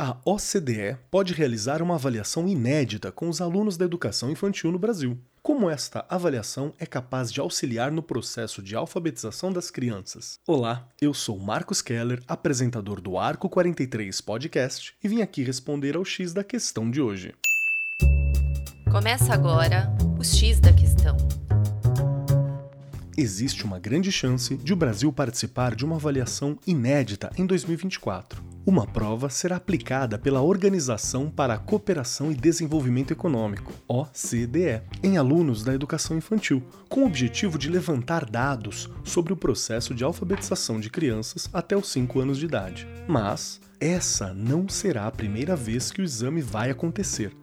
A OCDE pode realizar uma avaliação inédita com os alunos da educação infantil no Brasil. Como esta avaliação é capaz de auxiliar no processo de alfabetização das crianças? Olá, eu sou Marcos Keller, apresentador do Arco 43 Podcast, e vim aqui responder ao X da questão de hoje. Começa agora o X da questão. Existe uma grande chance de o Brasil participar de uma avaliação inédita em 2024. Uma prova será aplicada pela Organização para a Cooperação e Desenvolvimento Econômico, OCDE, em alunos da educação infantil, com o objetivo de levantar dados sobre o processo de alfabetização de crianças até os 5 anos de idade. Mas essa não será a primeira vez que o exame vai acontecer.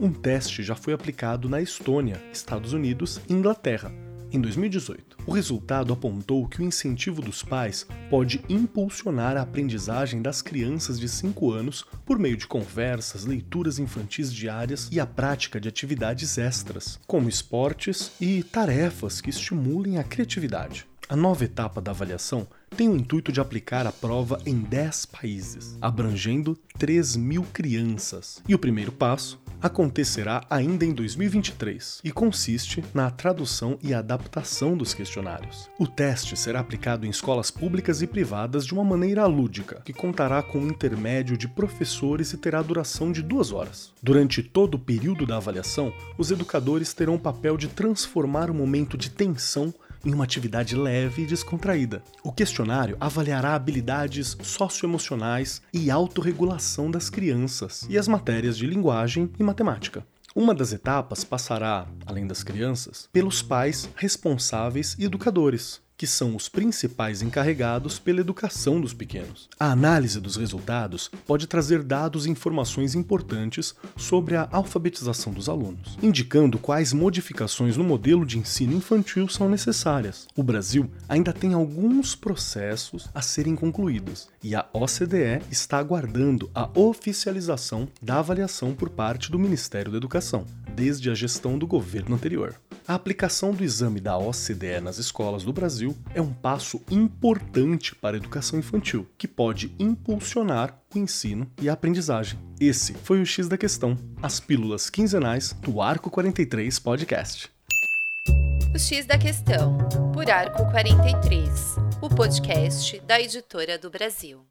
Um teste já foi aplicado na Estônia, Estados Unidos e Inglaterra, em 2018. O resultado apontou que o incentivo dos pais pode impulsionar a aprendizagem das crianças de 5 anos por meio de conversas, leituras infantis diárias e a prática de atividades extras, como esportes e tarefas que estimulem a criatividade. A nova etapa da avaliação tem o intuito de aplicar a prova em 10 países, abrangendo 3 mil crianças. E o primeiro passo acontecerá ainda em 2023 e consiste na tradução e adaptação dos questionários. O teste será aplicado em escolas públicas e privadas de uma maneira lúdica, que contará com um intermédio de professores e terá duração de duas horas. Durante todo o período da avaliação, os educadores terão o papel de transformar o momento de tensão em uma atividade leve e descontraída. O questionário avaliará habilidades socioemocionais e autorregulação das crianças e as matérias de linguagem e matemática. Uma das etapas passará, além das crianças, pelos pais responsáveis e educadores, que são os principais encarregados pela educação dos pequenos. A análise dos resultados pode trazer dados e informações importantes sobre a alfabetização dos alunos, indicando quais modificações no modelo de ensino infantil são necessárias. O Brasil ainda tem alguns processos a serem concluídos e a OCDE está aguardando a oficialização da avaliação por parte do Ministério da Educação, desde a gestão do governo anterior. A aplicação do exame da OCDE nas escolas do Brasil é um passo importante para a educação infantil, que pode impulsionar o ensino e a aprendizagem. Esse foi o X da questão, as pílulas quinzenais do Arco 43 Podcast. O X da questão, por Arco 43, o podcast da editora do Brasil.